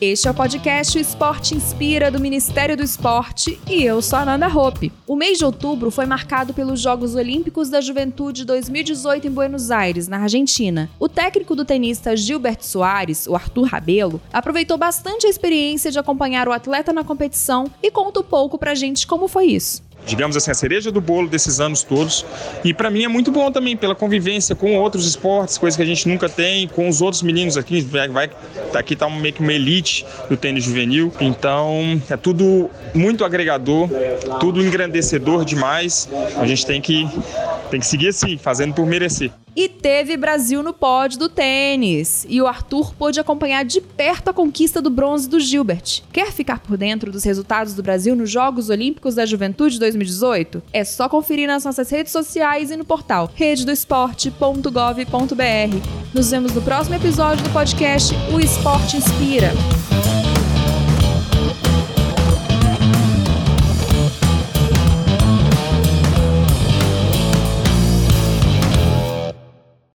Este é o podcast Esporte Inspira do Ministério do Esporte e eu sou a Nanda Hope. O mês de outubro foi marcado pelos Jogos Olímpicos da Juventude 2018 em Buenos Aires, na Argentina. O técnico do tenista Gilberto Soares, o Arthur Rabelo, aproveitou bastante a experiência de acompanhar o atleta na competição e conta um pouco pra gente como foi isso digamos assim, a cereja do bolo desses anos todos. E para mim é muito bom também pela convivência com outros esportes, coisas que a gente nunca tem, com os outros meninos aqui, vai, vai aqui tá meio que uma elite do tênis juvenil. Então, é tudo muito agregador, tudo engrandecedor demais. A gente tem que tem que seguir assim, fazendo por merecer. E teve Brasil no pódio do tênis. E o Arthur pôde acompanhar de perto a conquista do bronze do Gilbert. Quer ficar por dentro dos resultados do Brasil nos Jogos Olímpicos da Juventude 2018? É só conferir nas nossas redes sociais e no portal rededoesporte.gov.br. Nos vemos no próximo episódio do podcast O Esporte Inspira.